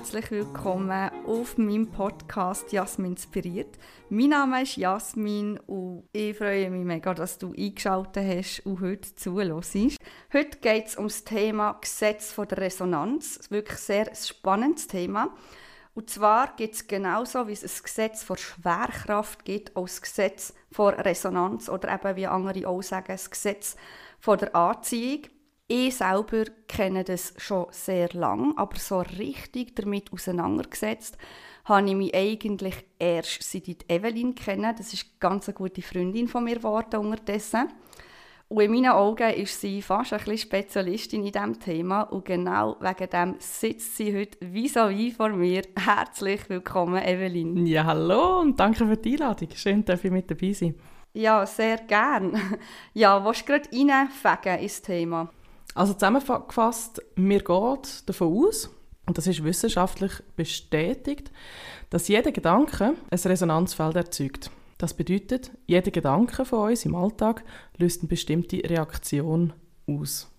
herzlich willkommen auf meinem Podcast Jasmin inspiriert. Mein Name ist Jasmin und ich freue mich mega, dass du eingeschaltet hast und heute zuhörst. Heute geht es um das Thema Gesetz von der Resonanz. Das ist wirklich ein sehr spannendes Thema. Und zwar gibt es genauso, wie es ein Gesetz vor Schwerkraft gibt, auch das Gesetz vor Resonanz oder eben, wie andere auch sagen, das Gesetz von der Anziehung. Ich selber kenne das schon sehr lang, aber so richtig damit auseinandergesetzt habe ich mich eigentlich erst seit ich Evelyn kenne. Das ist eine ganz gute Freundin von mir geworden unterdessen. Und in meinen Augen ist sie fast ein bisschen Spezialistin in diesem Thema und genau wegen dem sitzt sie heute vis-à-vis vor mir. Herzlich willkommen, Evelyn. Ja, hallo und danke für die Einladung. Schön, dass ich mit dabei sein. Ja, sehr gern. Ja, du gerade reinfegen ins Thema? Also zusammengefasst, mir geht davon aus, und das ist wissenschaftlich bestätigt, dass jeder Gedanke ein Resonanzfeld erzeugt. Das bedeutet, jeder Gedanke von uns im Alltag löst eine bestimmte Reaktion aus.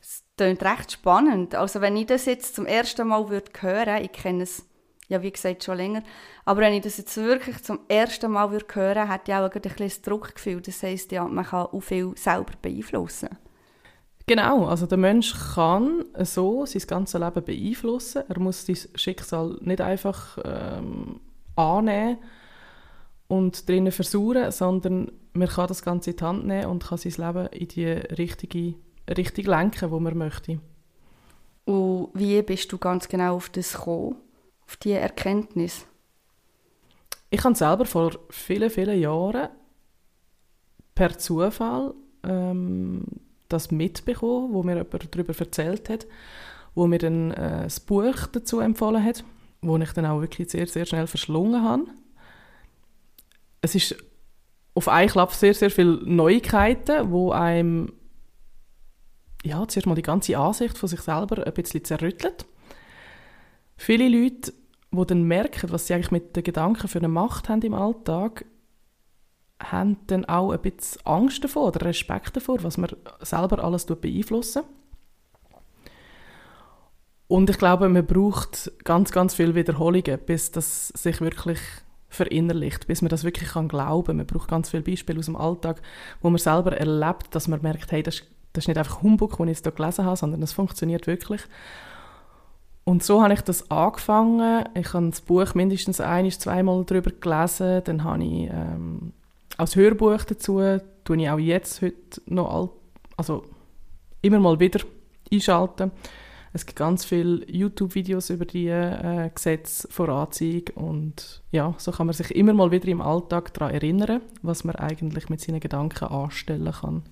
Das klingt recht spannend. Also wenn ich das jetzt zum ersten Mal würde hören, ich kenne es ja wie gesagt schon länger, aber wenn ich das jetzt wirklich zum ersten Mal würde hören, hätte ich auch ein bisschen Druckgefühl. Das heisst ja, man kann auch viel selber beeinflussen. Genau, also der Mensch kann so sein ganzes Leben beeinflussen. Er muss sein Schicksal nicht einfach ähm, annehmen und drinnen versuchen, sondern man kann das Ganze in die Hand nehmen und kann sein Leben in die richtige Richtung lenken, wo man möchte. Und wie bist du ganz genau auf das gekommen, auf diese Erkenntnis? Ich habe selber vor vielen, vielen Jahren per Zufall ähm, das mitbekommen, wo mir jemand darüber erzählt hat, wo mir dann äh, das Buch dazu empfohlen hat, wo ich dann auch wirklich sehr, sehr schnell verschlungen habe. Es ist auf einen Klapp sehr, sehr viele Neuigkeiten, wo einem ja, zuerst mal die ganze Ansicht von sich selber ein bisschen zerrüttelt. Viele Leute, die dann merken, was sie eigentlich mit den Gedanken für eine Macht haben im Alltag, haben dann auch ein bisschen Angst davor oder Respekt davor, was man selber alles beeinflussen Und ich glaube, man braucht ganz, ganz viele Wiederholungen, bis das sich wirklich verinnerlicht, bis man das wirklich kann glauben. Man braucht ganz viele Beispiele aus dem Alltag, wo man selber erlebt, dass man merkt, hey, das, das ist nicht einfach Humbug, den ich jetzt hier gelesen habe, sondern es funktioniert wirklich. Und so habe ich das angefangen. Ich habe das Buch mindestens ein, zweimal darüber gelesen. Dann habe ich ähm, als Hörbuch dazu tue ich auch jetzt heute noch all, also immer mal wieder einschalten. Es gibt ganz viele YouTube-Videos über die äh, Gesetze vor Anziehung und ja, so kann man sich immer mal wieder im Alltag daran erinnern, was man eigentlich mit seinen Gedanken anstellen kann.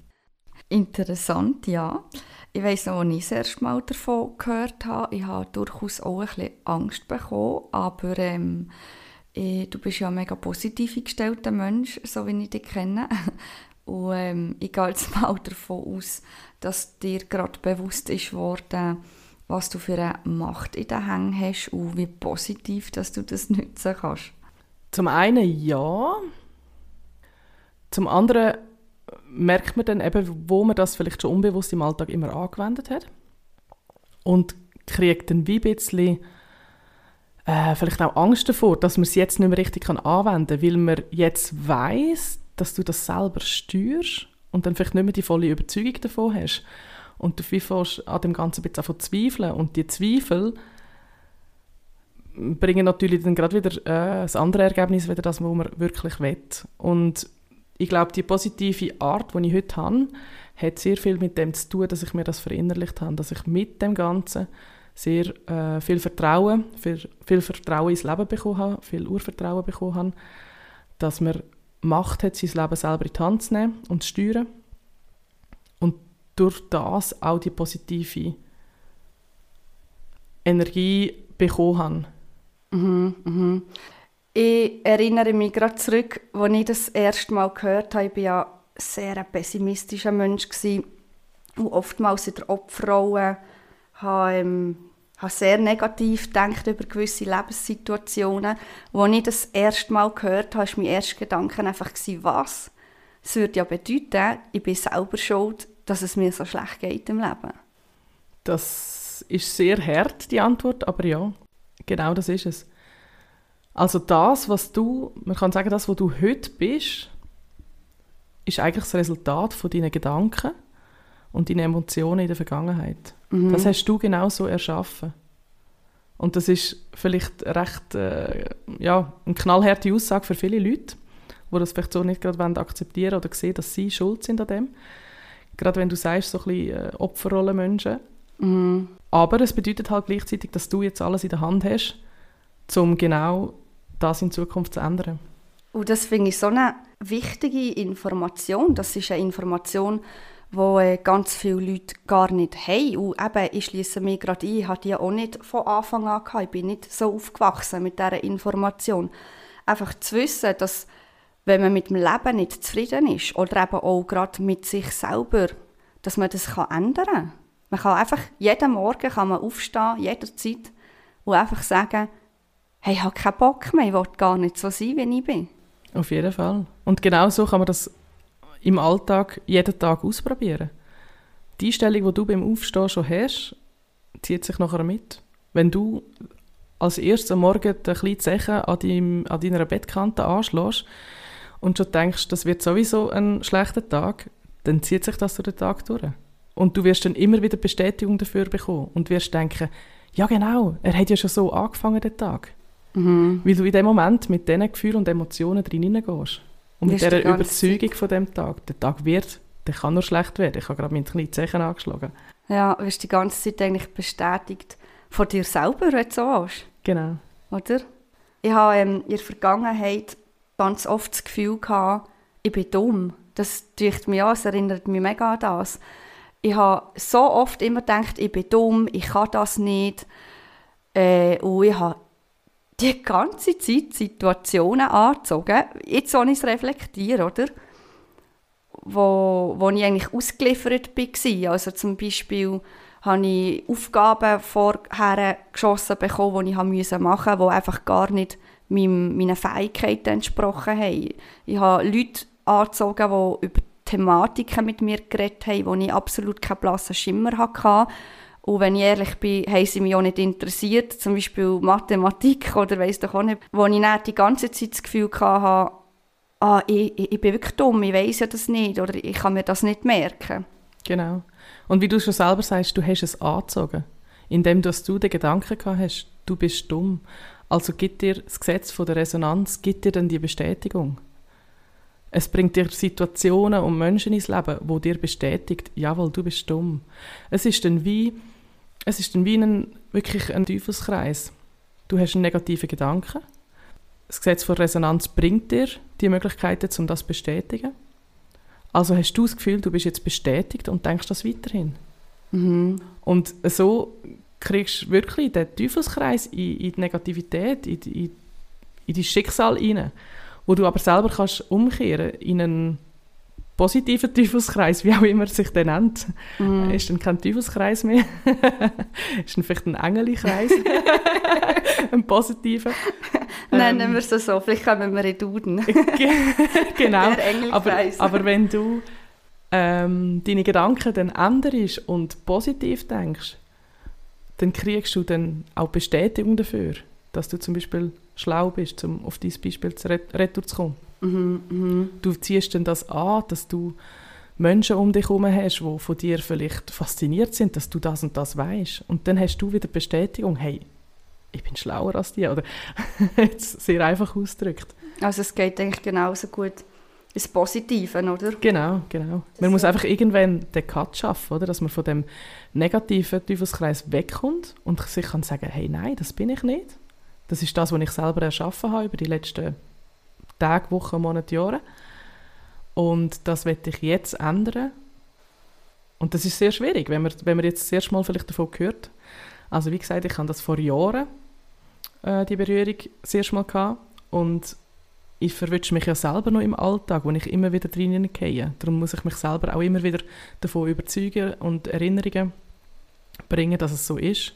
Interessant, ja. Ich weiß noch, als ich das erste Mal davon gehört habe, ich habe durchaus auch ein bisschen Angst bekommen, aber ähm, äh, du bist ja ein mega positiv eingestellter Mensch, so wie ich dich kenne. Und ähm, ich gehe jetzt mal davon aus, dass dir gerade bewusst ist worden, was du für eine Macht in den Händen hast und wie positiv dass du das nutzen kannst. Zum einen ja. Zum anderen merkt man dann eben, wo man das vielleicht schon unbewusst im Alltag immer angewendet hat. Und kriegt dann wie ein bisschen äh, vielleicht auch Angst davor, dass man es jetzt nicht mehr richtig anwenden kann, weil man jetzt weiß, dass du das selber steuerst und dann vielleicht nicht mehr die volle Überzeugung davon hast. Und du fängst an dem Ganzen ein bisschen zu zweifeln. Und die Zweifel bringen natürlich dann gerade wieder äh, das andere Ergebnis, wieder das, was man wirklich will. Und ich glaube, die positive Art, die ich heute habe, hat sehr viel mit dem zu tun, dass ich mir das verinnerlicht habe, dass ich mit dem Ganzen sehr äh, viel Vertrauen, viel, viel Vertrauen ins Leben bekommen habe, viel Urvertrauen bekommen habe, dass man Macht hat, sein Leben selber in die Hand zu nehmen und zu steuern. Und durch das auch die positive Energie bekommen habe. Mhm, mhm. Ich erinnere mich gerade zurück, als ich das erste Mal gehört habe. Ich war ja sehr ein pessimistischer Mensch und oftmals in der Opferrolle habe, ähm, habe sehr negativ gedacht über gewisse Lebenssituationen. Als ich das erste Mal gehört habe, war mein erster Gedanke einfach, was? Es würde ja bedeuten, ich bin selber schuld, dass es mir so schlecht geht im Leben. Das ist sehr hart, die Antwort, aber ja, genau das ist es. Also das, was du, man kann sagen, das, was du heute bist, ist eigentlich das Resultat von deinen Gedanken und deinen Emotionen in der Vergangenheit. Mhm. Das hast du genauso erschaffen. Und das ist vielleicht recht, äh, ja, eine knallharte Aussage für viele Leute, die das vielleicht so nicht gerade akzeptieren oder sehen, dass sie schuld sind an dem. Gerade wenn du sagst, so ein bisschen äh, Opferrollenmenschen. Mhm. Aber es bedeutet halt gleichzeitig, dass du jetzt alles in der Hand hast, um genau das in Zukunft zu ändern. Und das finde ich so eine wichtige Information. Das ist eine Information, wo äh, ganz viele Leute gar nicht haben. Und eben, ich schließe mich gerade ein, ich hatte die auch nicht von Anfang an gehabt. Ich bin nicht so aufgewachsen mit dieser Information. Einfach zu wissen, dass wenn man mit dem Leben nicht zufrieden ist oder eben auch gerade mit sich selber, dass man das kann ändern kann. Man kann einfach, jeden Morgen kann man aufstehen, jederzeit, und einfach sagen, hey, ich habe keinen Bock mehr, ich will gar nicht so sein, wie ich bin. Auf jeden Fall. Und genau so kann man das im Alltag jeden Tag ausprobieren. Die Einstellung, die du beim Aufstehen schon hast, zieht sich nachher mit. Wenn du als erstes am Morgen ein kleines Zeichen an, deinem, an deiner Bettkante anschlägst und schon denkst, das wird sowieso ein schlechter Tag, dann zieht sich das durch den Tag durch. Und du wirst dann immer wieder Bestätigung dafür bekommen und wirst denken, ja genau, er hat ja schon so angefangen, den Tag. Mhm. Weil du in dem Moment mit diesen Gefühlen und Emotionen drin hineingehst. Und mit dieser Überzeugung von dem Tag. Der Tag wird, der kann nur schlecht werden. Ich habe gerade mit kleinen Zeichen angeschlagen. Ja, du wirst die ganze Zeit eigentlich bestätigt von dir selber, wenn du so hast. Genau. Oder? Ich habe ähm, in der Vergangenheit ganz oft das Gefühl gehabt, ich bin dumm. Das tut mich an, es erinnert mich mega an das. Ich habe so oft immer gedacht, ich bin dumm, ich kann das nicht. Äh, und ich habe die ganze Zeit Situationen angezogen, jetzt wenn ich es reflektiere, oder? Wo, wo ich eigentlich ausgeliefert war. Also zum Beispiel habe ich Aufgaben vorher geschossen bekommen, die ich machen musste, die einfach gar nicht meinen Fähigkeiten entsprochen haben. Ich habe Leute angezogen, die über Thematiken mit mir geredet haben, wo ich absolut keinen blassen Schimmer hatte und wenn ich ehrlich bin, haben sie mich auch nicht interessiert, zum Beispiel Mathematik oder weiss doch auch nicht, wo ich dann die ganze Zeit das Gefühl hatte, ah, ich, ich, bin wirklich dumm, ich weiß ja das nicht oder ich kann mir das nicht merken. Genau. Und wie du schon selber sagst, du hast es angezogen, indem du den Gedanken gehabt hast, du bist dumm. Also gibt dir das Gesetz von der Resonanz, gibt dir dann die Bestätigung. Es bringt dir Situationen und Menschen ins Leben, wo dir bestätigt, jawohl, du bist dumm. Es ist dann wie, es ist dann wie ein, wirklich ein Teufelskreis. Du hast einen negativen Gedanken. Das Gesetz von Resonanz bringt dir die Möglichkeiten, um das zu bestätigen. Also hast du das Gefühl, du bist jetzt bestätigt und denkst das weiterhin. Mhm. Und so kriegst du wirklich den Teufelskreis in, in die Negativität, in, in, in dein Schicksal hinein wo du aber selber kannst umkehren in einen positiven Teufelskreis, wie auch immer sich dann nennt. Mm. Ist dann kein Teufelskreis mehr. ist dann vielleicht ein Engelkreis. ein positiver. Nennen ähm, wir es so, vielleicht kommen wir Duden. genau, aber, aber wenn du ähm, deine Gedanken dann änderst und positiv denkst, dann kriegst du dann auch Bestätigung dafür, dass du zum Beispiel schlau bist, um auf dieses Beispiel zu retour zu kommen. Mhm, mh. Du ziehst dann das an, dass du Menschen um dich herum hast, die von dir vielleicht fasziniert sind, dass du das und das weißt. Und dann hast du wieder Bestätigung, hey, ich bin schlauer als die. Oder jetzt sehr einfach ausgedrückt. Also es geht eigentlich genauso gut ins Positive, oder? Genau, genau. Das man muss einfach irgendwann den Cut schaffen, oder? dass man von dem negativen Teufelskreis wegkommt und sich kann sagen, hey, nein, das bin ich nicht. Das ist das, was ich selber erschaffen habe über die letzten Tage, Wochen, Monate, Jahre. Und das werde ich jetzt ändern. Und das ist sehr schwierig, wenn man, wenn man jetzt das erste Mal vielleicht davon hört. Also wie gesagt, ich habe das vor Jahren, äh, die Berührung, das erste Mal gehabt. Und ich verwünsche mich ja selber noch im Alltag, wo ich immer wieder drinnen gehe. Darum muss ich mich selber auch immer wieder davon überzeugen und Erinnerungen bringen, dass es so ist.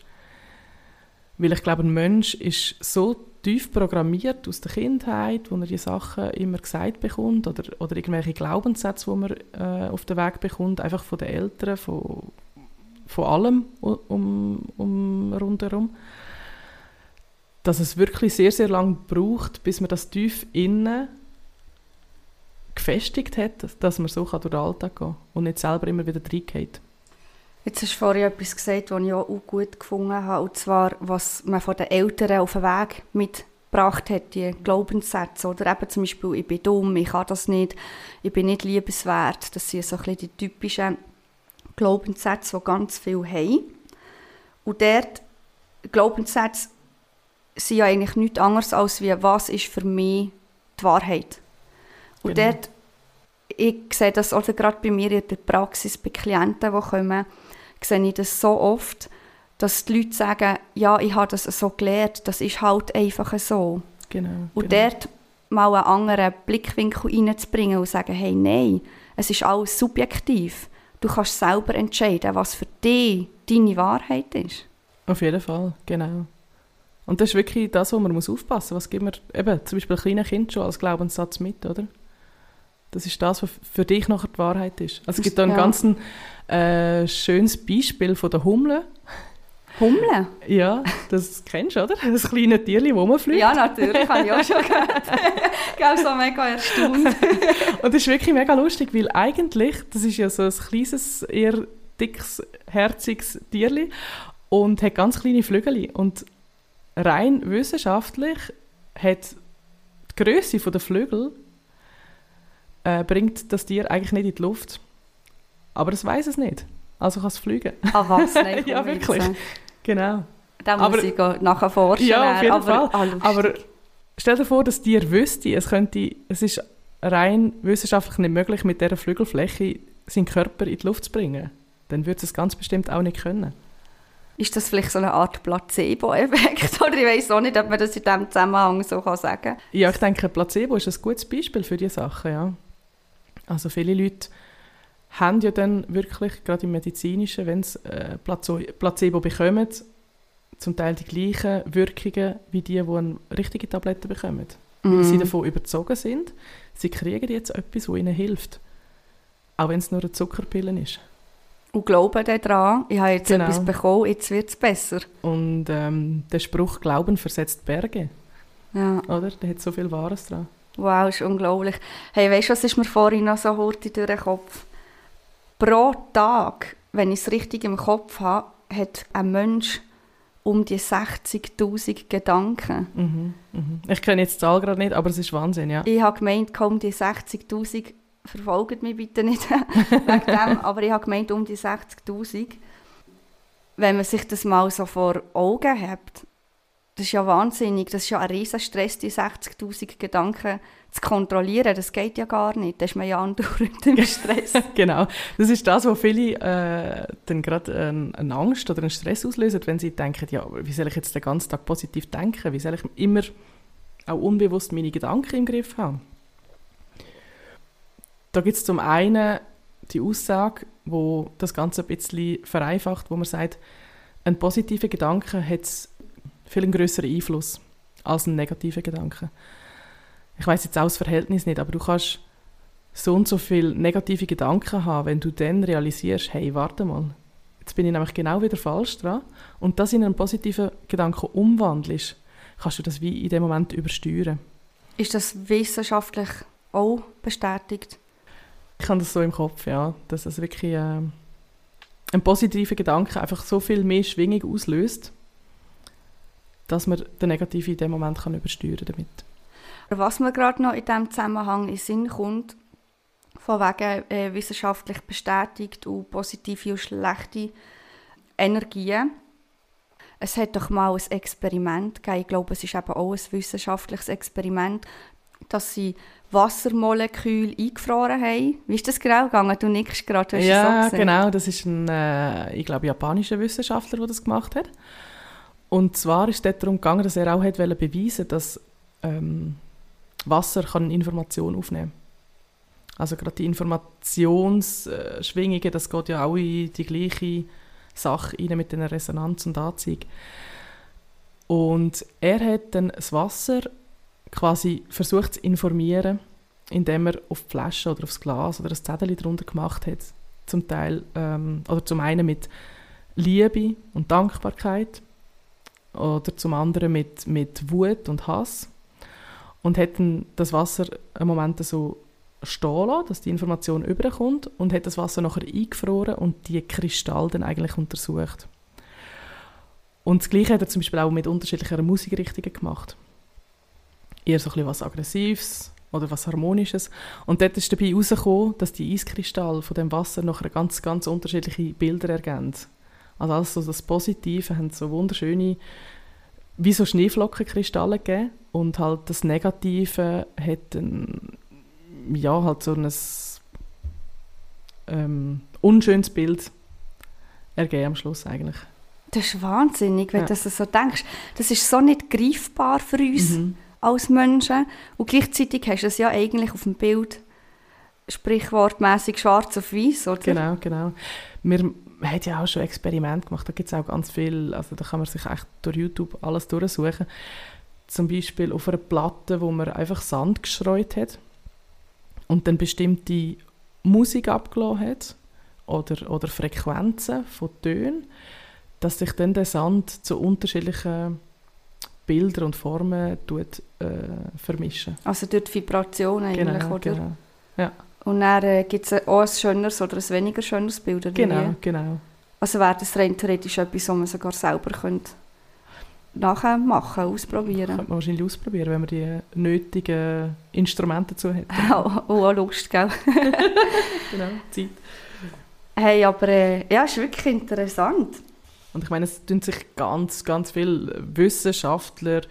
Weil ich glaube, ein Mensch ist so tief programmiert aus der Kindheit, wo er die Sachen immer gesagt bekommt oder, oder irgendwelche Glaubenssätze, die man äh, auf den Weg bekommt, einfach von den Eltern, von, von allem um, um rundherum, dass es wirklich sehr, sehr lange braucht, bis man das tief innen gefestigt hat, dass man so durch den Alltag gehen kann und nicht selber immer wieder reingeht. Jetzt hast du vorhin etwas gesagt, was ich auch gut gefunden habe, und zwar, was man von den Eltern auf den Weg mitgebracht hat, die Glaubenssätze, oder eben zum Beispiel, ich bin dumm, ich kann das nicht, ich bin nicht liebenswert, das sind so ein bisschen die typischen Glaubenssätze, die ganz viel haben. Und dort, Glaubenssätze sind ja eigentlich nichts anderes als wie, was ist für mich die Wahrheit. Und genau. dort, ich sehe das also gerade bei mir in der Praxis, bei Klienten, die kommen, sehe ich das so oft, dass die Leute sagen, ja, ich habe das so gelernt, das ist halt einfach so. Genau, und genau. dort mal einen anderen Blickwinkel reinzubringen und sagen, hey, nein, es ist alles subjektiv. Du kannst selber entscheiden, was für dich deine Wahrheit ist. Auf jeden Fall, genau. Und das ist wirklich das, wo man muss aufpassen muss. Was gibt man eben, zum Beispiel kleinen Kind schon als Glaubenssatz mit, oder? Das ist das, was für dich nachher die Wahrheit ist. Also es gibt da ein ja. ganz äh, schönes Beispiel von der Hummel. Hummel? Ja, das kennst du, oder? Das kleine Tierchen, das rumfliegt. Ja, natürlich, habe ich auch schon gehört. ich habe so mega erstaunt. Und das ist wirklich mega lustig, weil eigentlich, das ist ja so ein kleines, eher dickes, herziges Tierchen und hat ganz kleine Flügel. Und rein wissenschaftlich hat die Größe der Flügel äh, bringt das Tier eigentlich nicht in die Luft. Aber es weiß es nicht. Also kann es fliegen. Ah, was? Nein, ja, wirklich. Genau. Da muss aber, ich nachher forschen. Ja, auf jeden aber, Fall. Ah, aber stell dir vor, das Tier wüsste, es könnte, es ist rein wissenschaftlich nicht möglich, mit dieser Flügelfläche seinen Körper in die Luft zu bringen. Dann würde es ganz bestimmt auch nicht können. Ist das vielleicht so eine Art Placebo-Effekt? Oder ich weiß auch nicht, ob man das in diesem Zusammenhang so sagen kann. Ja, ich denke, Placebo ist ein gutes Beispiel für diese Sachen, ja. Also viele Leute haben ja dann wirklich, gerade im Medizinischen, wenn sie äh, Placebo bekommen, zum Teil die gleichen Wirkungen wie die, die eine richtige Tablette bekommen. Mhm. Weil sie davon überzogen sind, sie kriegen jetzt etwas, das ihnen hilft. Auch wenn es nur eine Zuckerpille ist. Und glauben daran, ich habe jetzt genau. etwas bekommen, jetzt wird es besser. Und ähm, der Spruch «Glauben versetzt Berge», ja. oder? Der hat so viel Wahres dran. Wow, ist unglaublich. Hey, weißt du, was ist mir vorhin noch so hurtig durch den Kopf? Pro Tag, wenn ich es richtig im Kopf habe, hat ein Mensch um die 60'000 Gedanken. Mhm, mhm. Ich kenne jetzt die Zahl gerade nicht, aber es ist Wahnsinn, ja. Ich habe gemeint, um die 60'000, verfolgt mich bitte nicht wegen dem, aber ich habe gemeint, um die 60'000. Wenn man sich das mal so vor Augen hat, das ist ja wahnsinnig, das ist ja ein riesen Stress, die 60'000 Gedanken zu kontrollieren, das geht ja gar nicht, da ist man ja andauernd im Stress. genau, das ist das, was viele äh, dann gerade äh, eine Angst oder einen Stress auslösen, wenn sie denken, ja, wie soll ich jetzt den ganzen Tag positiv denken, wie soll ich immer auch unbewusst meine Gedanken im Griff haben. Da gibt es zum einen die Aussage, wo das Ganze ein bisschen vereinfacht, wo man sagt, ein positiver Gedanke hat viel größeren Einfluss als ein negativer Gedanke. Ich weiß jetzt auch das Verhältnis nicht, aber du kannst so und so viele negative Gedanken haben, wenn du dann realisierst, hey, warte mal, jetzt bin ich nämlich genau wieder falsch dran und das in einen positiven Gedanken umwandelst, kannst du das wie in dem Moment übersteuern. Ist das wissenschaftlich auch bestätigt? Ich habe das so im Kopf, ja, dass es wirklich äh, ein positiver Gedanke einfach so viel mehr Schwingung auslöst, dass man den Negativen in dem Moment kann übersteuern damit. Was mir gerade noch in diesem Zusammenhang in Sinn kommt, von wegen äh, wissenschaftlich bestätigt und positive und schlechte Energien. Es hat doch mal ein Experiment gegeben, ich glaube, es ist eben auch ein wissenschaftliches Experiment, dass sie Wassermoleküle eingefroren haben. Wie ist das genau gegangen? Du nickst gerade, hast Ja, genau, das ist ein, äh, ich glaube, japanischer Wissenschaftler, der das gemacht hat. Und zwar ist es darum gegangen, dass er auch hat beweisen dass ähm, Wasser kann Information aufnehmen kann. Also gerade die Informationsschwingungen, das geht ja auch in die gleiche Sache rein mit der Resonanz und Anziehung. Und er hat dann das Wasser quasi versucht zu informieren, indem er auf die Flasche oder aufs Glas oder das Zettel drunter gemacht hat. Zum Teil, ähm, oder zum einen mit Liebe und Dankbarkeit oder zum anderen mit, mit Wut und Hass und hat das Wasser einen Moment so stehen lassen, dass die Information überkommt und hat das Wasser nachher eingefroren und die Kristalle dann eigentlich untersucht. Und das Gleiche hat er zum Beispiel auch mit unterschiedlichen Musikrichtungen gemacht. Eher so ein bisschen was Aggressives oder was Harmonisches. Und dort ist dabei herausgekommen, dass die Eiskristalle von dem Wasser nachher ganz, ganz unterschiedliche Bilder ergeben. Also alles so das Positive haben so wunderschöne, wie so Schneeflockenkristalle gegeben und halt das Negative hat ein, ja, halt so ein ähm, unschönes Bild ergeben am Schluss eigentlich. Das ist wahnsinnig, wenn ja. du das so denkst. Das ist so nicht greifbar für uns mhm. als Menschen. Und gleichzeitig hast du es ja eigentlich auf dem Bild sprichwortmäßig schwarz auf weiß, oder? Genau, genau. Wir haben ja auch schon Experimente gemacht, da gibt es auch ganz viel, also da kann man sich echt durch YouTube alles durchsuchen. Zum Beispiel auf einer Platte, wo man einfach Sand gestreut hat und dann bestimmte Musik abgelassen hat oder, oder Frequenzen von Tönen dass sich dann der Sand zu unterschiedlichen Bildern und Formen tut, äh, vermischen. Also durch die Vibration eigentlich, genau, oder? Genau. Ja. Und dann äh, gibt es auch ein schöneres oder ein weniger schönes Bild, oder Genau, wie? genau. Also wäre das rein theoretisch etwas, was man sogar selber könnte nachher machen, ausprobieren. Könnte man wahrscheinlich ausprobieren, wenn man die nötigen Instrumente dazu hat. auch, auch Lust, gell? genau, Zeit. Hey, aber äh, ja, ist wirklich interessant. Und ich meine, es tun sich ganz, ganz viele Wissenschaftler,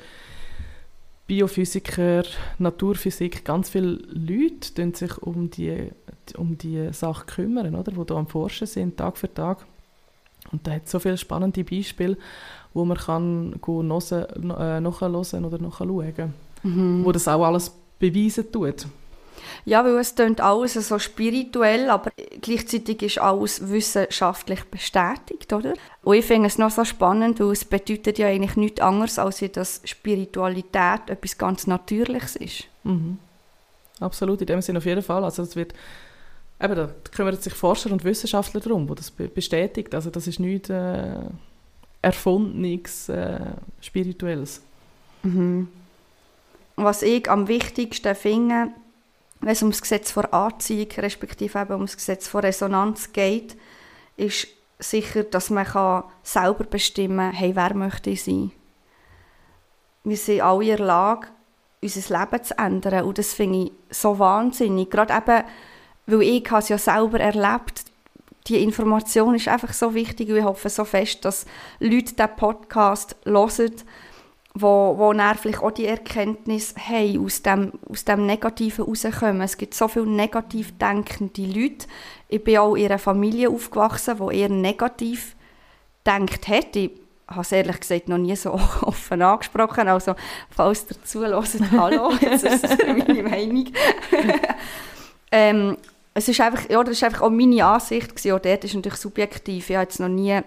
Biophysiker, Naturphysik, ganz viele Leute tun sich um die, um die Sache kümmern, oder? die da am Forschen sind, Tag für Tag. Und da hat so viele spannende Beispiele, wo man kann äh, nachhören oder nachschauen mhm. wo das auch alles beweisen tut. Ja, weil es klingt alles so spirituell, aber gleichzeitig ist alles wissenschaftlich bestätigt, oder? Und ich finde es noch so spannend, weil es bedeutet ja eigentlich nichts anderes, als dass Spiritualität etwas ganz Natürliches ist. Mhm. Absolut, in dem Sinne auf jeden Fall. Also es wird, eben, da kümmern sich Forscher und Wissenschaftler darum, die das bestätigt. Also das ist nichts äh, Erfundenes, äh, Spirituelles. Mhm. Was ich am wichtigsten finde, wenn es um das Gesetz vor Anziehung, respektive eben um das Gesetz vor Resonanz geht, ist sicher, dass man kann selber bestimmen kann, hey, wer möchte ich sein. Wir sind alle in der Lage, unser Leben zu ändern und das finde ich so wahnsinnig. Gerade eben, weil ich es ja selber erlebt die Information ist einfach so wichtig und ich hoffe so fest, dass Leute diesen Podcast hören wo, wo dann auch die Erkenntnis haben, aus dem, aus dem Negativen rauskommen. Es gibt so viele negativ denkende Leute. Ich bin auch in einer Familie aufgewachsen, die eher negativ denkt hat. Ich habe es ehrlich gesagt noch nie so offen angesprochen. Also, falls ihr zuhört, hallo, jetzt ist meine Meinung. ähm, es ist einfach, ja, das ist einfach auch meine Ansicht gewesen. Auch dort ist natürlich subjektiv. Ich habe jetzt noch nie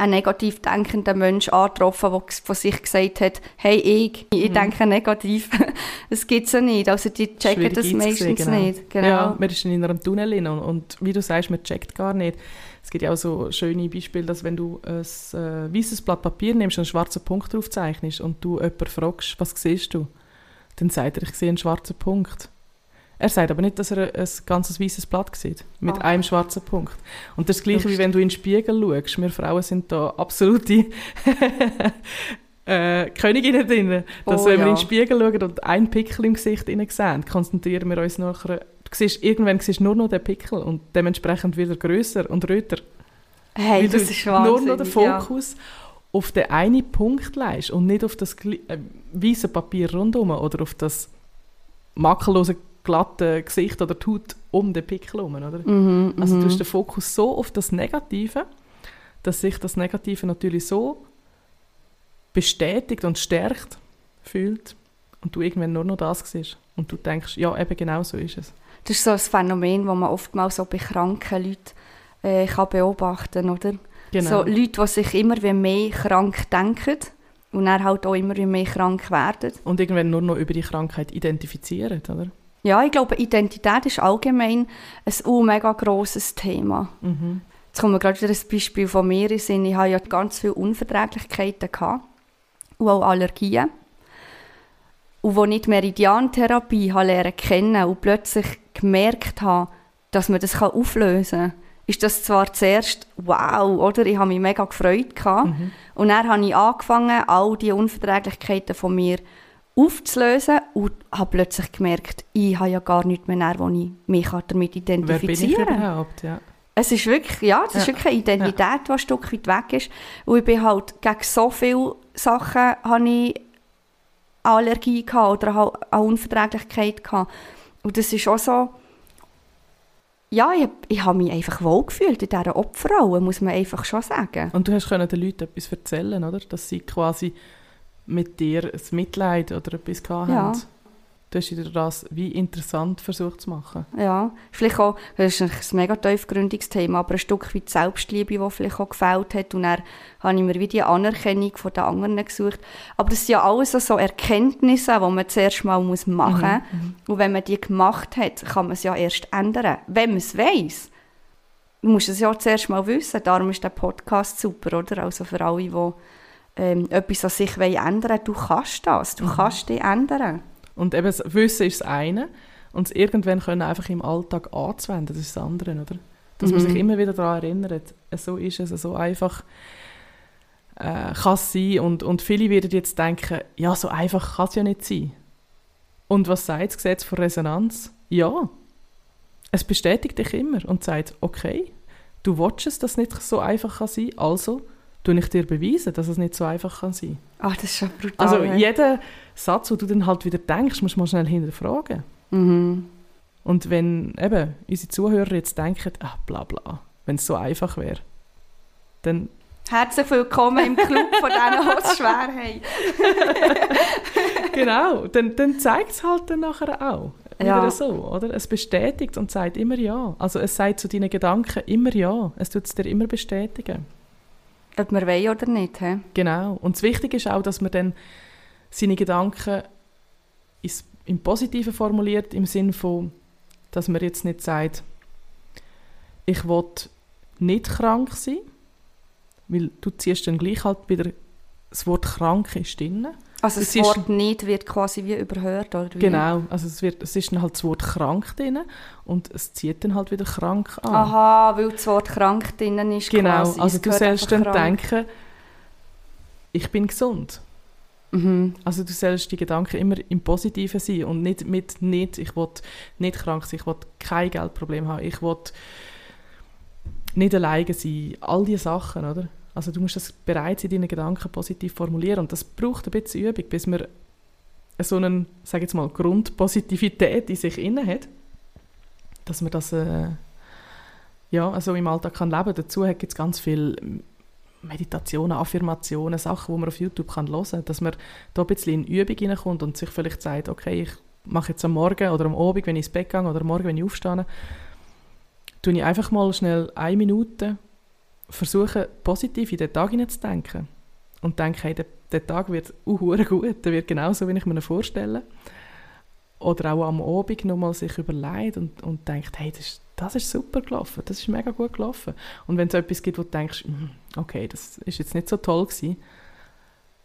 einen negativ denkenden Mensch angetroffen, der von sich gesagt hat, hey, ich, ich mhm. denke negativ. das gibt es ja nicht. Also die checken das meistens genau. nicht. Genau. Ja, man ist in einem Tunnel und, und wie du sagst, man checkt gar nicht. Es gibt ja auch so schöne Beispiele, dass wenn du ein äh, weißes Blatt Papier nimmst und einen schwarzen Punkt drauf zeichnest und du jemanden fragst, was siehst du, dann sagt er, ich sehe einen schwarzen Punkt. Er sagt aber nicht, dass er ein ganzes weißes Blatt sieht, mit ah. einem schwarzen Punkt. Und das Gleiche, wie wenn du in den Spiegel schaust. Wir Frauen sind da absolute äh, Königinnen drin. Dass, oh, wenn ja. wir in den Spiegel schauen und einen Pickel im Gesicht sehen, konzentrieren wir uns nachher. Du siehst, irgendwann siehst du nur noch den Pickel und dementsprechend wieder größer und röter. Hey, das ist Nur noch den Fokus ja. auf den einen Punkt leist und nicht auf das äh, weiße Papier rundherum oder auf das makellose glatte Gesicht oder die Haut um den Pickel herum, oder? Mhm, also du mhm. hast den Fokus so auf das Negative, dass sich das Negative natürlich so bestätigt und stärkt fühlt und du irgendwann nur noch das siehst und du denkst, ja, eben genau so ist es. Das ist so ein Phänomen, das man oftmals so bei kranken Leuten äh, kann beobachten oder? Genau. So Leute, die sich immer mehr krank denken und dann halt auch immer mehr krank werden. Und irgendwann nur noch über die Krankheit identifizieren, oder? Ja, ich glaube, Identität ist allgemein ein mega grosses Thema. Mhm. Jetzt kommt mir gerade wieder ein Beispiel von mir in Sinn. Ich hatte ja ganz viele Unverträglichkeiten gehabt und auch Allergien. Und als ich die Meridiantherapie lernen kennen und plötzlich gemerkt habe, dass man das auflösen kann, ist das zwar zuerst wow, oder? Ich habe mich mega gefreut. Mhm. Und dann habe ich angefangen, all die Unverträglichkeiten von mir aufzulösen und habe plötzlich gemerkt, ich habe ja gar nichts mehr, wo ich mich damit identifizieren kann. Überhaupt, ja. Es ist wirklich, ja, es ja. ist wirklich eine Identität, ja. die ein Stück weit weg ist. Und ich bin halt gegen so viele Sachen habe ich Allergie gehabt oder eine Unverträglichkeit gehabt. Und das ist auch so, ja, ich, ich habe mich einfach wohlgefühlt in dieser Opferrolle, muss man einfach schon sagen. Und du hast den Leuten etwas erzählen, oder? Dass sie quasi mit dir ein Mitleid oder etwas gehabt ja. haben. Du hast dir das wie interessant versucht zu machen. Ja, vielleicht auch, das ist ein mega tiefgründiges Thema, aber ein Stück weit Selbstliebe, die vielleicht auch gefällt hat. Und dann habe ich mir wie die Anerkennung von den anderen gesucht. Aber das sind ja alles so Erkenntnisse, die man zuerst mal machen muss. Mhm, mhm. Und wenn man die gemacht hat, kann man es ja erst ändern. Wenn man es weiss. Du musst es ja zuerst mal wissen. Darum ist der Podcast super, oder? Also für alle, die ähm, etwas an sich ändern wollen, du kannst das. Du mhm. kannst dich ändern. Und eben das Wissen ist das eine und es irgendwann können einfach im Alltag anzuwenden, das ist das andere, oder? Dass mhm. man sich immer wieder daran erinnert, so ist es, so einfach äh, kann es sein und, und viele werden jetzt denken, ja, so einfach kann es ja nicht sein. Und was sagt das Gesetz von Resonanz? Ja, es bestätigt dich immer und sagt, okay, du willst es, dass es nicht so einfach kann sein, also tue ich dir beweisen, dass es nicht so einfach kann sein. Ach, das ist schon brutal. Also ja. jeder Satz, wo du dann halt wieder denkst, musst du mal schnell hinterfragen. Mhm. Und wenn eben unsere Zuhörer jetzt denken, ach bla bla, wenn es so einfach wäre, dann... Herzlich willkommen im Club von denen, die es schwer haben. genau, dann, dann zeigt es halt dann nachher auch. Ja. So, oder? Es bestätigt und sagt immer ja. Also es sagt zu deinen Gedanken immer ja. Es tut es dir immer bestätigen. Ob wir wollen oder nicht. He? Genau. Und das Wichtige ist auch, dass man dann seine Gedanken im Positiven formuliert, im Sinne von, dass man jetzt nicht sagt, ich will nicht krank sein, weil du ziehst dann gleich halt wieder das Wort krank ist drin. Also das Wort «nicht» wird quasi wie überhört, oder wie? Genau, also es, wird, es ist dann halt das Wort «krank» drin und es zieht dann halt wieder «krank» an. Aha, weil das Wort «krank» drin ist Genau, quasi. also du sollst dann krank. denken, ich bin gesund. Mhm. Also du sollst die Gedanken immer im Positiven sein und nicht mit «nicht», ich will nicht krank sein, ich will kein Geldproblem haben, ich will nicht alleine sein, all diese Sachen, oder? Also du musst das bereits in deinen Gedanken positiv formulieren und das braucht ein bisschen Übung, bis man so eine, sage jetzt mal, Grundpositivität in sich inne hat, dass man das äh, ja, also im Alltag kann leben. Dazu gibt es ganz viele Meditationen, Affirmationen, Sachen, die man auf YouTube kann hören kann, dass man da ein bisschen in Übung hineinkommt und sich vielleicht sagt, okay, ich mache jetzt am Morgen oder am Abend, wenn ich ins Bett gehe oder am Morgen, wenn ich aufstehe, tue ich einfach mal schnell eine Minute versuchen, positiv in den Tag hineinzudenken. Und denke, hey, der, der Tag wird uh, gut, der wird genauso, wie ich mir vorstelle. Oder auch am Abend nochmal sich überlegt und, und denkt, hey, das ist, das ist super gelaufen, das ist mega gut gelaufen. Und wenn es etwas gibt, wo du denkst, hm, okay, das ist jetzt nicht so toll gewesen,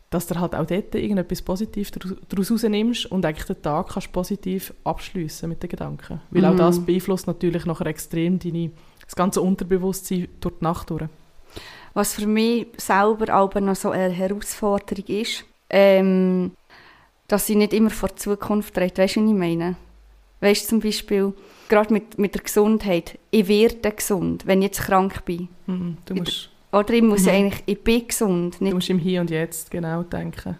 dass du halt auch dort irgendetwas Positives daraus rausnimmst und eigentlich den Tag kannst positiv abschließen mit den Gedanken. Weil mhm. auch das beeinflusst natürlich nachher extrem deine das ganze Unterbewusstsein durch die Nacht durch. Was für mich selber aber noch so eine Herausforderung ist, ähm, dass ich nicht immer vor die Zukunft rede. Weißt du, was ich meine? Weißt du zum Beispiel, gerade mit, mit der Gesundheit, ich werde gesund, wenn ich jetzt krank bin. Mhm, du musst, oder ich muss mhm. eigentlich, ich bin gesund. Du musst im Hier und Jetzt genau denken.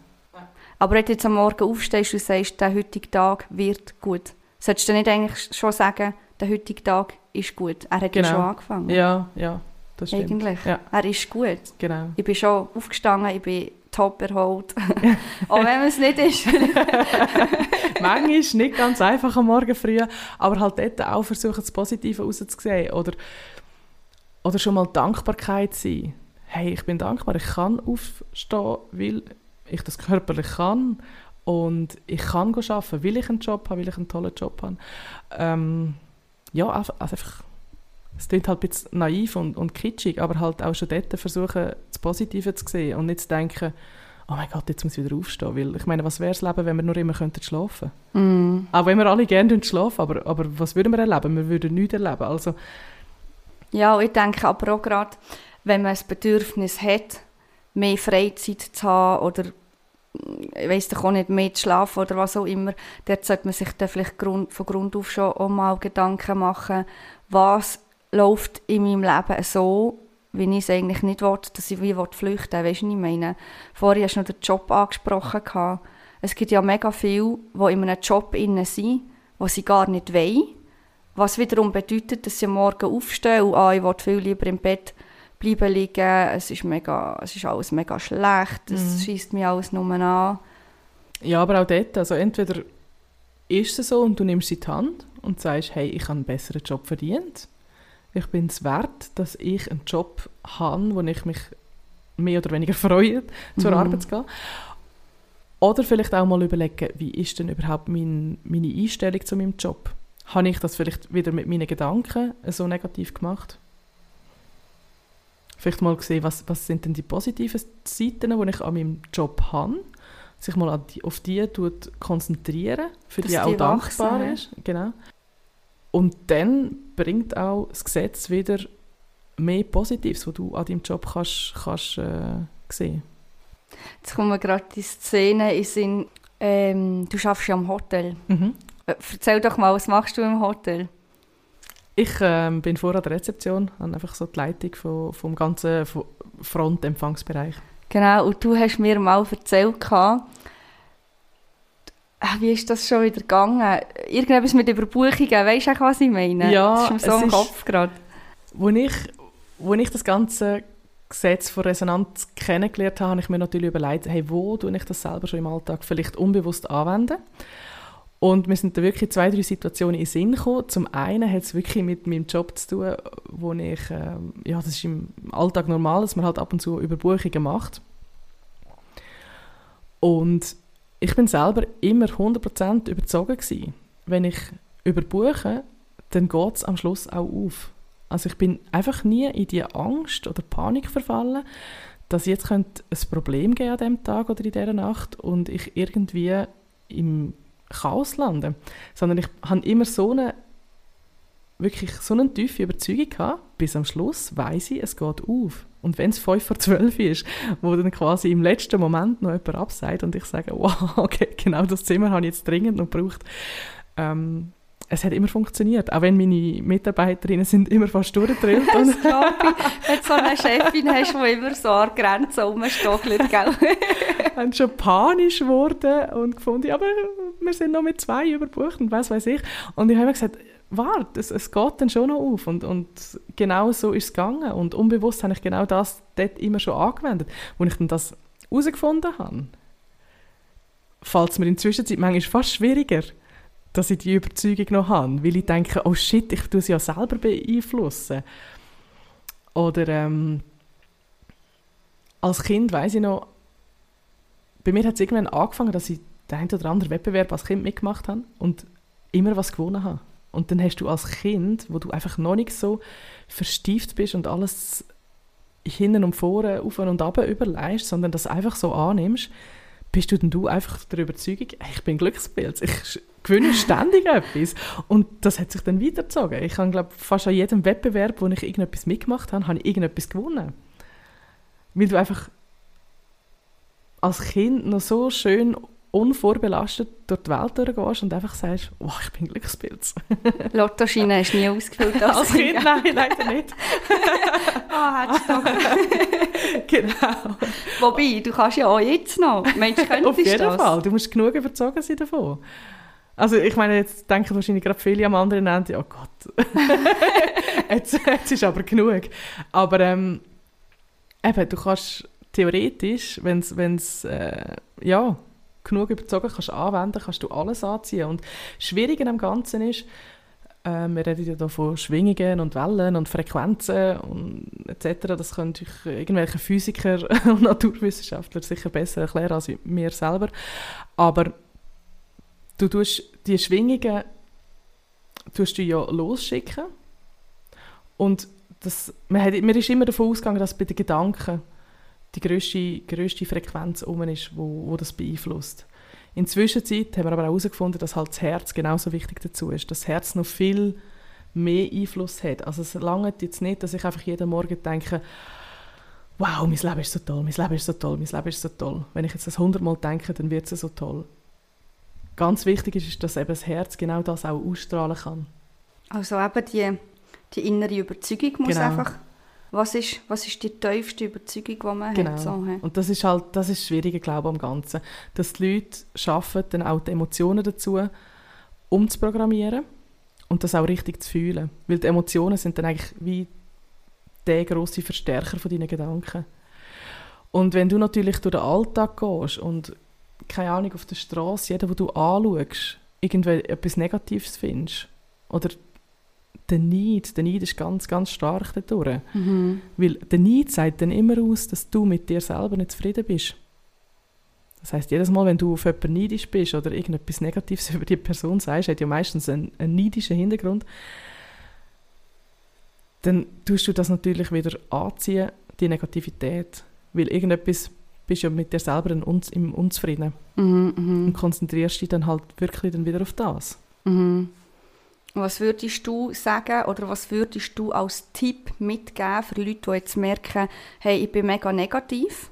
Aber wenn du jetzt am Morgen aufstehst und sagst, der heutige Tag wird gut, solltest du nicht eigentlich schon sagen, der heutige Tag ist gut. Er hat genau. ja schon angefangen. Ja, ja, das stimmt. Eigentlich. Ja. Er ist gut. Genau. Ich bin schon aufgestanden, ich bin top erholt. Auch wenn es nicht ist. Manchmal ist nicht ganz einfach am Morgen früh, aber halt dort auch versuchen, das Positive rauszusehen. Oder, oder schon mal Dankbarkeit sein. Hey, ich bin dankbar, ich kann aufstehen, weil ich das körperlich kann und ich kann arbeiten, weil ich einen Job habe, weil ich einen tollen Job habe. Ähm, ja, also einfach Es klingt halt ein bisschen naiv und, und kitschig, aber halt auch schon dort versuchen, das Positive zu sehen und nicht zu denken, oh mein Gott, jetzt muss ich wieder aufstehen. Weil ich meine, was wäre das Leben, wenn wir nur immer könnten schlafen könnten? Mm. Auch wenn wir alle gerne schlafen, aber, aber was würden wir erleben? Wir würden nichts erleben. Also, ja, ich denke aber auch gerade, wenn man das Bedürfnis hat, mehr Freizeit zu haben oder ich weiss doch auch nicht, mehr zu schlafen oder was auch immer, dort sollte man sich dann vielleicht Grund, von Grund auf schon auch mal Gedanken machen, was läuft in meinem Leben so, wie ich es eigentlich nicht will, dass ich wie flüchten will. Weißt du, was ich meine? Vorher hast du noch den Job angesprochen. Es gibt ja mega viele, die in einem Job innen sind, wo sie gar nicht wollen. Was wiederum bedeutet, dass sie morgen aufstehen und ah, ich will viel lieber im Bett bleiben liegen. Es ist, mega, es ist alles mega schlecht. Es mhm. schießt mich alles nur an. Ja, aber auch dort. Also entweder ist es so und du nimmst sie in die Hand und sagst, hey, ich habe einen besseren Job verdient ich bin es wert, dass ich einen Job habe, wo ich mich mehr oder weniger freue, zur mhm. Arbeit zu gehen. Oder vielleicht auch mal überlegen, wie ist denn überhaupt mein, meine Einstellung zu meinem Job? Habe ich das vielleicht wieder mit meinen Gedanken so negativ gemacht? Vielleicht mal sehen, was, was sind denn die positiven Seiten, die ich an meinem Job habe? Sich mal die, auf die konzentrieren, für Dass die auch dankbar wachsen, ist. Genau. Und dann bringt auch das Gesetz wieder mehr Positives, was du an deinem Job kannst, kannst äh, sehen Jetzt kommen gerade die Szene in Sinn, ähm, du arbeitest ja am Hotel. Mhm. Äh, erzähl doch mal, was machst du im Hotel? Ich ähm, bin vorher an der Rezeption, habe einfach so die Leitung von, vom ganzen Frontempfangsbereich. Genau, und du hast mir mal erzählt, wie ist das schon wieder gegangen? Irgendetwas mit Überbuchungen, weißt du auch, was ich meine? Ja, das ist mir so im Kopf gerade. Als ich, wo ich das ganze Gesetz von Resonanz kennengelernt habe, habe ich mir natürlich überlegt, hey, wo tue ich das selber schon im Alltag vielleicht unbewusst anwenden? Und mir sind da wirklich zwei, drei Situationen in Sinn gekommen. Zum einen hat es wirklich mit meinem Job zu tun, wo ich, äh, ja, das ist im Alltag normal, dass man halt ab und zu Überbuchungen macht. Und ich bin selber immer 100% überzogen gewesen. Wenn ich überbuche, dann geht es am Schluss auch auf. Also ich bin einfach nie in die Angst oder Panik verfallen, dass jetzt könnte ein Problem geben an diesem Tag oder in dieser Nacht und ich irgendwie im Chaos lande. Sondern ich habe immer so eine wirklich so eine tiefe Überzeugung gehabt, bis am Schluss weiß ich, es geht auf. Und wenn es 5 vor 12 ist, wo dann quasi im letzten Moment noch jemand abseit und ich sage, wow, okay, genau das Zimmer habe ich jetzt dringend noch gebraucht, ähm, es hat immer funktioniert, auch wenn meine Mitarbeiterinnen sind immer fast durchgedrillt. das glaube ich. Wenn du so eine Chefin hast, die immer so an Grenzen rumstochelt, gell? haben schon panisch geworden und gefunden, aber wir sind noch mit zwei überbucht und was weiß ich. Und ich habe immer gesagt, warte, es, es geht dann schon noch auf. Und, und genau so ist es gegangen. Und unbewusst habe ich genau das dort immer schon angewendet. Als ich dann das herausgefunden habe, fällt es mir in der Zwischenzeit manchmal fast schwieriger, dass ich die Überzeugung noch habe. Weil ich denke, oh shit, ich tue sie ja selber beeinflussen. Oder ähm, als Kind weiß ich noch, bei mir hat es irgendwann angefangen, dass ich den einen oder anderen Wettbewerb als Kind mitgemacht habe und immer was gewonnen habe. Und dann hast du als Kind, wo du einfach noch nicht so verstieft bist und alles hinten und vorne, auf und ab überleist, sondern das einfach so annimmst, bist du dann du einfach der Überzeugung, ich bin Glückspilz, ich gewinne ständig etwas. Und das hat sich dann weitergezogen. Ich habe, glaube fast an jedem Wettbewerb, wo ich irgendetwas mitgemacht habe, habe ich irgendetwas gewonnen. Weil du einfach als Kind noch so schön unvorbelastet durch die Welt durchgehst und einfach sagst, oh, ich bin Glückspilz. Lottoscheine hast du nie ausgefüllt als, als Kind? Nein, leider nicht. Ah, oh, genau. Wobei, du kannst ja auch jetzt noch. Mensch, könntest Auf jeden das? Fall, du musst genug überzogen sein davon. Also ich meine, jetzt denken wahrscheinlich gerade viele am anderen Ende, oh Gott, jetzt, jetzt ist aber genug. Aber ähm, eben, du kannst theoretisch, wenn es, äh, ja, genug überzogen kannst anwenden, kannst du alles anziehen. Und das Schwierige am Ganzen ist, äh, wir reden ja hier von Schwingungen und Wellen und Frequenzen und etc. Das können irgendwelche Physiker und Naturwissenschaftler sicher besser erklären als wir selber. Aber du tust die Schwingungen tust du ja losschicken Und das, man, hat, man ist immer davon ausgegangen, dass bei den Gedanken die grösste, grösste Frequenz um ist, wo, wo das beeinflusst. In der Zwischenzeit haben wir aber auch herausgefunden, dass halt das Herz genauso wichtig dazu ist. Dass das Herz noch viel mehr Einfluss hat. Also es langt jetzt nicht, dass ich einfach jeden Morgen denke, wow, mein Leben ist so toll, mein Leben ist so toll, mein Leben ist so toll. Wenn ich jetzt das hundertmal denke, dann wird es so toll. Ganz wichtig ist, dass eben das Herz genau das auch ausstrahlen kann. Also eben die, die innere Überzeugung muss genau. einfach was ist, was ist die tiefste Überzeugung, die man genau. hat? So, Und das ist halt das ist schwierige Glaube am Ganzen. Dass die Leute schaffen, dann auch die Emotionen dazu umzuprogrammieren und das auch richtig zu fühlen. Weil die Emotionen sind dann eigentlich wie der grosse Verstärker von deinen Gedanken. Und wenn du natürlich durch den Alltag gehst und keine Ahnung, auf der Straße, jeden, den du anschaust, irgendwie etwas Negatives findest oder der Neid, der Neid ist ganz, ganz stark dadurch. Mhm. Weil der Neid sagt dann immer aus, dass du mit dir selber nicht zufrieden bist. Das heißt, jedes Mal, wenn du auf jemanden neidisch bist oder irgendetwas Negatives über die Person sagst, hat ja meistens einen, einen neidischen Hintergrund, dann tust du das natürlich wieder anziehen, die Negativität. Weil irgendetwas bist du ja mit dir selber im Unzufrieden. Mhm, mh. Und konzentrierst dich dann halt wirklich dann wieder auf das. Mhm. Was würdest du sagen oder was würdest du als Tipp mitgeben für Leute, die jetzt merken, hey, ich bin mega negativ?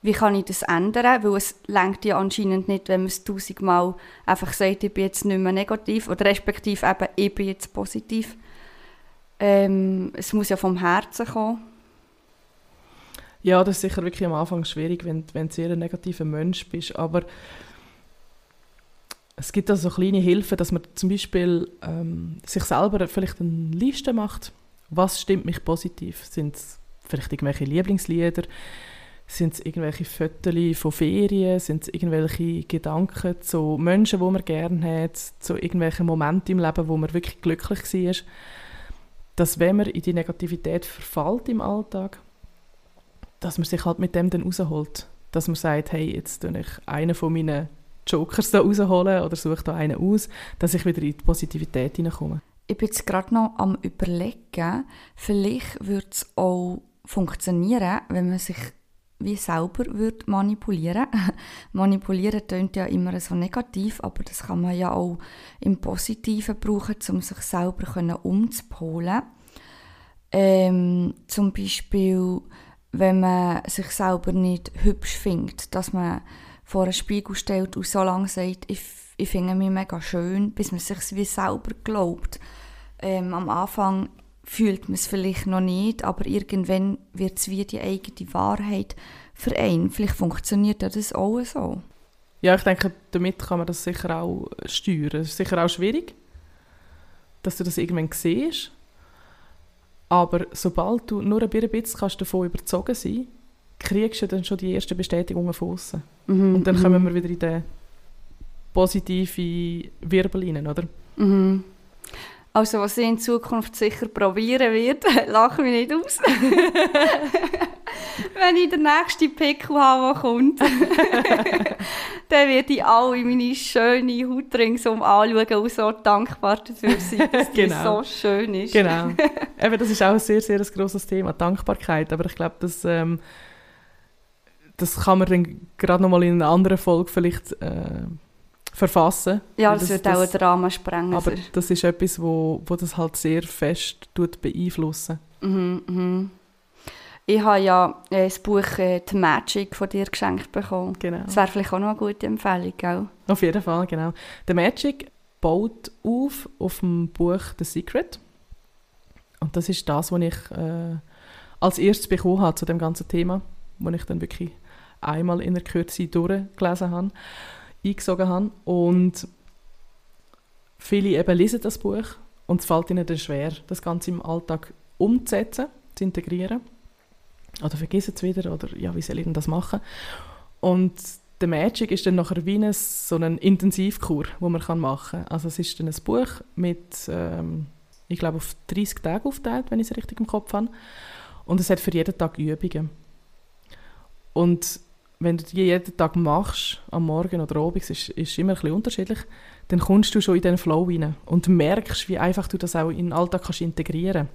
Wie kann ich das ändern? Weil es lenkt ja anscheinend nicht, wenn man es tausendmal einfach sagt, ich bin jetzt nicht mehr negativ oder respektive eben, ich bin jetzt positiv. Ähm, es muss ja vom Herzen kommen. Ja, das ist sicher wirklich am Anfang schwierig, wenn, wenn du sehr ein negativer Mensch bist, aber es gibt also kleine Hilfen, dass man zum Beispiel ähm, sich selber vielleicht eine Liste macht. Was stimmt mich positiv? Sind es vielleicht irgendwelche Lieblingslieder? Sind es irgendwelche Fotos von Ferien? Sind es irgendwelche Gedanken zu Menschen, die man gerne hat? Zu irgendwelchen Momenten im Leben, wo man wirklich glücklich war? Dass wenn man in die Negativität verfällt im Alltag, dass man sich halt mit dem dann rausholt. Dass man sagt, hey, jetzt tue ich einen von meinen Jokers da rausholen oder suche da einen aus, dass ich wieder in die Positivität hineinkomme. Ich bin jetzt gerade noch am überlegen, vielleicht würde es auch funktionieren, wenn man sich wie selber wird manipulieren. manipulieren klingt ja immer so negativ, aber das kann man ja auch im Positiven brauchen, um sich selber umzupolen. Ähm, zum Beispiel, wenn man sich selber nicht hübsch findet, dass man vor einen Spiegel stellt und so lange sagt, ich, ich finde mich mega schön, bis man sich wie selber glaubt. Ähm, am Anfang fühlt man es vielleicht noch nicht, aber irgendwann wird es wie die eigene Wahrheit für einen. Vielleicht funktioniert das auch so. Ja, ich denke, damit kann man das sicher auch steuern. Es ist sicher auch schwierig, dass du das irgendwann siehst. Aber sobald du nur ein bisschen kannst davon überzogen sein kriegst du dann schon die ersten Bestätigungen von außen. Mhm. Und dann kommen mhm. wir wieder in den positiven Wirbel rein, oder? Mhm. Also was ich in Zukunft sicher probieren werde, lache mich nicht aus. Wenn ich den nächsten Pickel habe, der kommt, dann werde ich alle meine schöne Haut ringsum anschauen und so dankbar dafür sein, dass die genau. so schön ist. Genau. Eben, das ist auch ein sehr, sehr ein grosses Thema, Dankbarkeit. Aber ich glaube, dass... Ähm, das kann man dann gerade noch mal in einer anderen Folge vielleicht äh, verfassen. Ja, das, das wird das, auch ein Drama sprengen. Aber das ist etwas, wo, wo das halt sehr fest tut beeinflussen. Mhm, mhm. Ich habe ja äh, das Buch äh, «The Magic» von dir geschenkt bekommen. Genau. Das wäre vielleicht auch noch eine gute Empfehlung, gell? Auf jeden Fall, genau. «The Magic» baut auf auf dem Buch «The Secret». Und das ist das, was ich äh, als erstes bekommen habe zu dem ganzen Thema, wo ich dann wirklich einmal in der Kürze durchgelesen habe, eingesogen habe. Und viele eben lesen das Buch und es fällt ihnen dann schwer, das Ganze im Alltag umzusetzen, zu integrieren. Oder vergessen es wieder, oder ja, wie soll ich denn das machen? Und der Magic ist dann nachher wie eine, so eine Intensivkur, die man machen kann. Also es ist dann ein Buch mit, ähm, ich glaube, auf 30 Tage aufgeteilt, wenn ich es richtig im Kopf habe. Und es hat für jeden Tag Übungen. Und wenn du die jeden Tag machst, am Morgen oder abends, ist, ist immer ein bisschen unterschiedlich, dann kommst du schon in den Flow rein und merkst, wie einfach du das auch in den Alltag kannst integrieren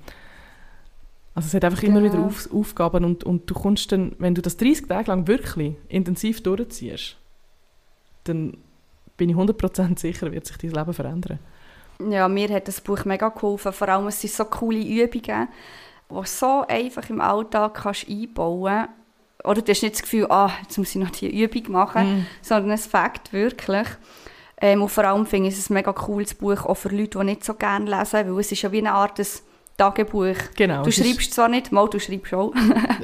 Also es hat einfach immer Ja. wieder Auf Aufgaben und, und du kommst dann, wenn du das 30 Tage lang wirklich intensiv durchziehst, dann bin ich 100% sicher, wird sich dein Leben verändern. Ja, mir hat das Buch mega geholfen. Vor allem, es sind so coole Übungen, die du so einfach im Alltag kannst einbauen kannst. Oder du hast nicht das Gefühl, ah, jetzt muss ich noch diese Übung machen, Mhm. sondern es fängt wirklich. Ähm, und vor allem finde ich es ein mega cooles Buch, auch für Leute, die nicht so gerne lesen, weil es ist ja wie eine Art des Tagebuch. Genau. Du schreibst zwar nicht, mal du schreibst auch,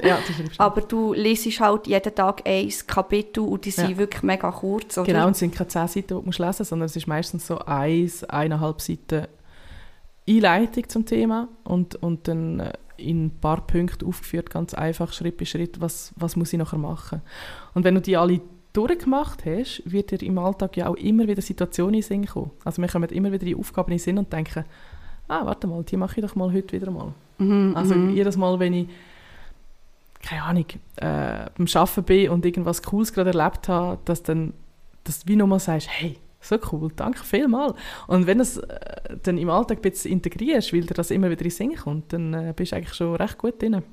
Ja, du schreibst aber du liest halt jeden Tag ein Kapitel und die sind Ja. wirklich mega kurz. Oder? Genau, und es sind keine 10 Seiten, die du musst lesen musst, sondern es ist meistens so eins, eineinhalb Seiten Einleitung zum Thema und, und dann äh, in ein paar Punkten aufgeführt, ganz einfach, Schritt bei Schritt, was, was muss ich nachher machen. Und wenn du die alle durchgemacht hast, wird dir im Alltag ja auch immer wieder Situationen in den Sinn kommen. Also wir kommen immer wieder die Aufgaben in den Sinn und denken, ah, warte mal, die mache ich doch mal heute wieder mal. Mhm, Also mhm. jedes Mal, wenn ich keine Ahnung, äh, beim Arbeiten bin und irgendwas Cooles gerade erlebt habe, dass dann dass du wie nochmal sagst, hey, so cool, danke vielmals. Und wenn du es äh, dann im Alltag ein bisschen integrierst, weil dir das immer wieder in Sinn kommt, dann äh, bist du eigentlich schon recht gut drin.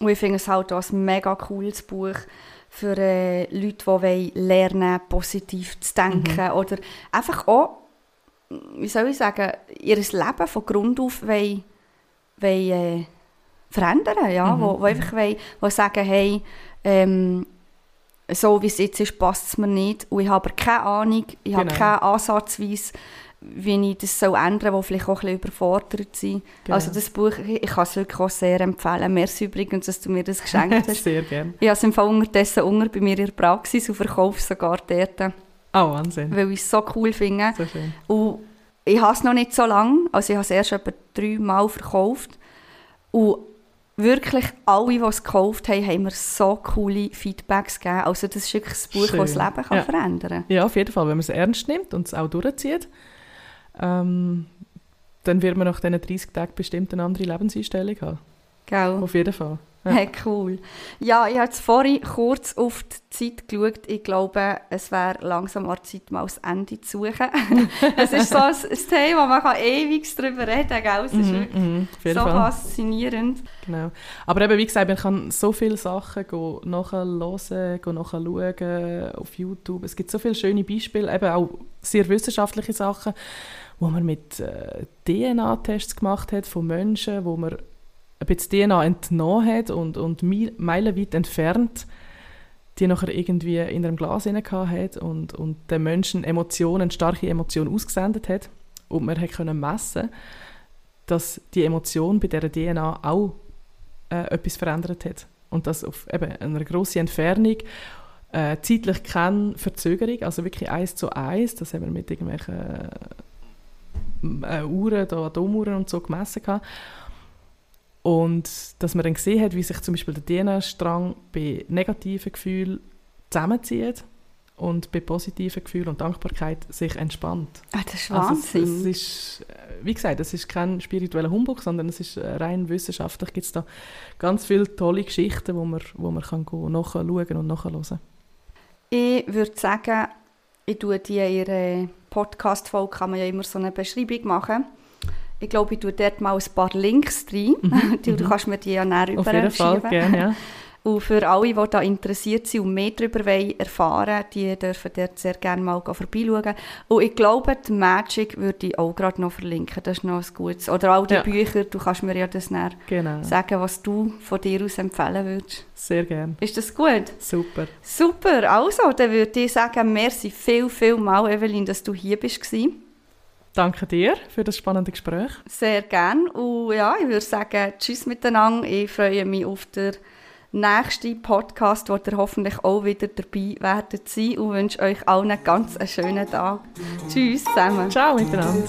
Und ich finde es halt auch ein mega cooles Buch für äh, Leute, die wollen lernen positiv zu denken Mhm. oder einfach auch, wie soll ich sagen, ihr Leben von Grund auf wollen, wollen, äh, verändern, ja? Mhm, Wo, wo einfach wollen, wo sagen, hey, ähm, so wie es jetzt ist, passt es mir nicht und ich habe aber keine Ahnung, ich habe Genau. keine Ansatzweise, wie ich das soll ändern soll, die vielleicht auch ein bisschen überfordert sind. Genau. Also das Buch, ich kann es wirklich auch sehr empfehlen. Merci übrigens, dass du mir das geschenkt hast. Sehr gerne. Ich habe es im Fall unterdessen unter bei mir in der Praxis und verkaufe sogar dort, Oh, Wahnsinn. weil ich es so cool finde. So schön. Und ich habe es noch nicht so lange, also ich habe es erst etwa drei Mal verkauft. Und wirklich alle, die es gekauft haben, haben mir so coole Feedbacks gegeben. Also das ist wirklich ein Buch, Schön. das das Leben kann Ja. verändern kann. Ja, auf jeden Fall. Wenn man es ernst nimmt und es auch durchzieht, ähm, dann wird man nach diesen 30 Tagen bestimmt eine andere Lebenseinstellung haben. Gell? Auf jeden Fall. Ja. Hey, cool. Ja, ich habe jetzt vorhin kurz auf die Zeit geschaut. Ich glaube, es wäre langsam an der Zeit, mal das Ende zu suchen. es ist so ein, ein Thema, man kann ewig darüber reden, gell? Es ist Mhm, wirklich mhm, so Fall. faszinierend. Genau. Aber eben, wie gesagt, man kann so viele Sachen go nachhören, go nachschauen auf YouTube. Es gibt so viele schöne Beispiele, eben auch sehr wissenschaftliche Sachen, wo man mit äh, DNA-Tests gemacht hat von Menschen, wo man ein bisschen DNA entnommen hat und, und meilenweit entfernt die nachher irgendwie in einem Glas hat und, und den Menschen Emotionen, starke Emotionen ausgesendet hat und man hat messen, dass die Emotion bei dieser DNA auch äh, etwas verändert hat. Und das auf eben einer grossen Entfernung, äh, zeitlich keine Verzögerung, also wirklich eins zu eins, das haben wir mit irgendwelchen äh, Uhren, da, Atomuhren und so gemessen gehabt. Und dass man dann gesehen hat, wie sich zum Beispiel der DNA-Strang bei negativen Gefühlen zusammenzieht und bei positiven Gefühlen und Dankbarkeit sich entspannt. Ah, das ist Also es, Wahnsinn. es ist, äh, wie gesagt, es ist kein spiritueller Humbug, sondern es ist rein wissenschaftlich. Gibt es da ganz viele tolle Geschichten, wo man, wo man kann go nachschauen und nachhören. Ich würde sagen, ich tue die in ihrer Podcast-Folge kann man ja immer so eine Beschreibung machen. Ich glaube, ich tue dort mal ein paar Links rein. du, du kannst mir die ja näher Mhm, Auf jeden Fall, gerne, ja. Und für alle, die da interessiert sind und mehr darüber wollen erfahren die dürfen dort sehr gerne mal vorbeischauen. Und ich glaube, die Magic würde ich auch gerade noch verlinken. Das ist noch ein gutes. Oder all die Ja. Bücher, du kannst mir ja das näher Genau, sagen, was du von dir aus empfehlen würdest. sehr gerne. Ist das gut? Super. Super, also, dann würde ich sagen, merci viel, viel mal, Evelyn, dass du hier bist. gewesen. Danke dir für das spannende Gespräch. Sehr gern. Und ja, ich würde sagen, tschüss miteinander. Ich freue mich auf den nächsten Podcast, wo ihr hoffentlich auch wieder dabei werdet sein und wünsche euch allen ganz einen schönen Tag. Tschüss zusammen. Ciao miteinander.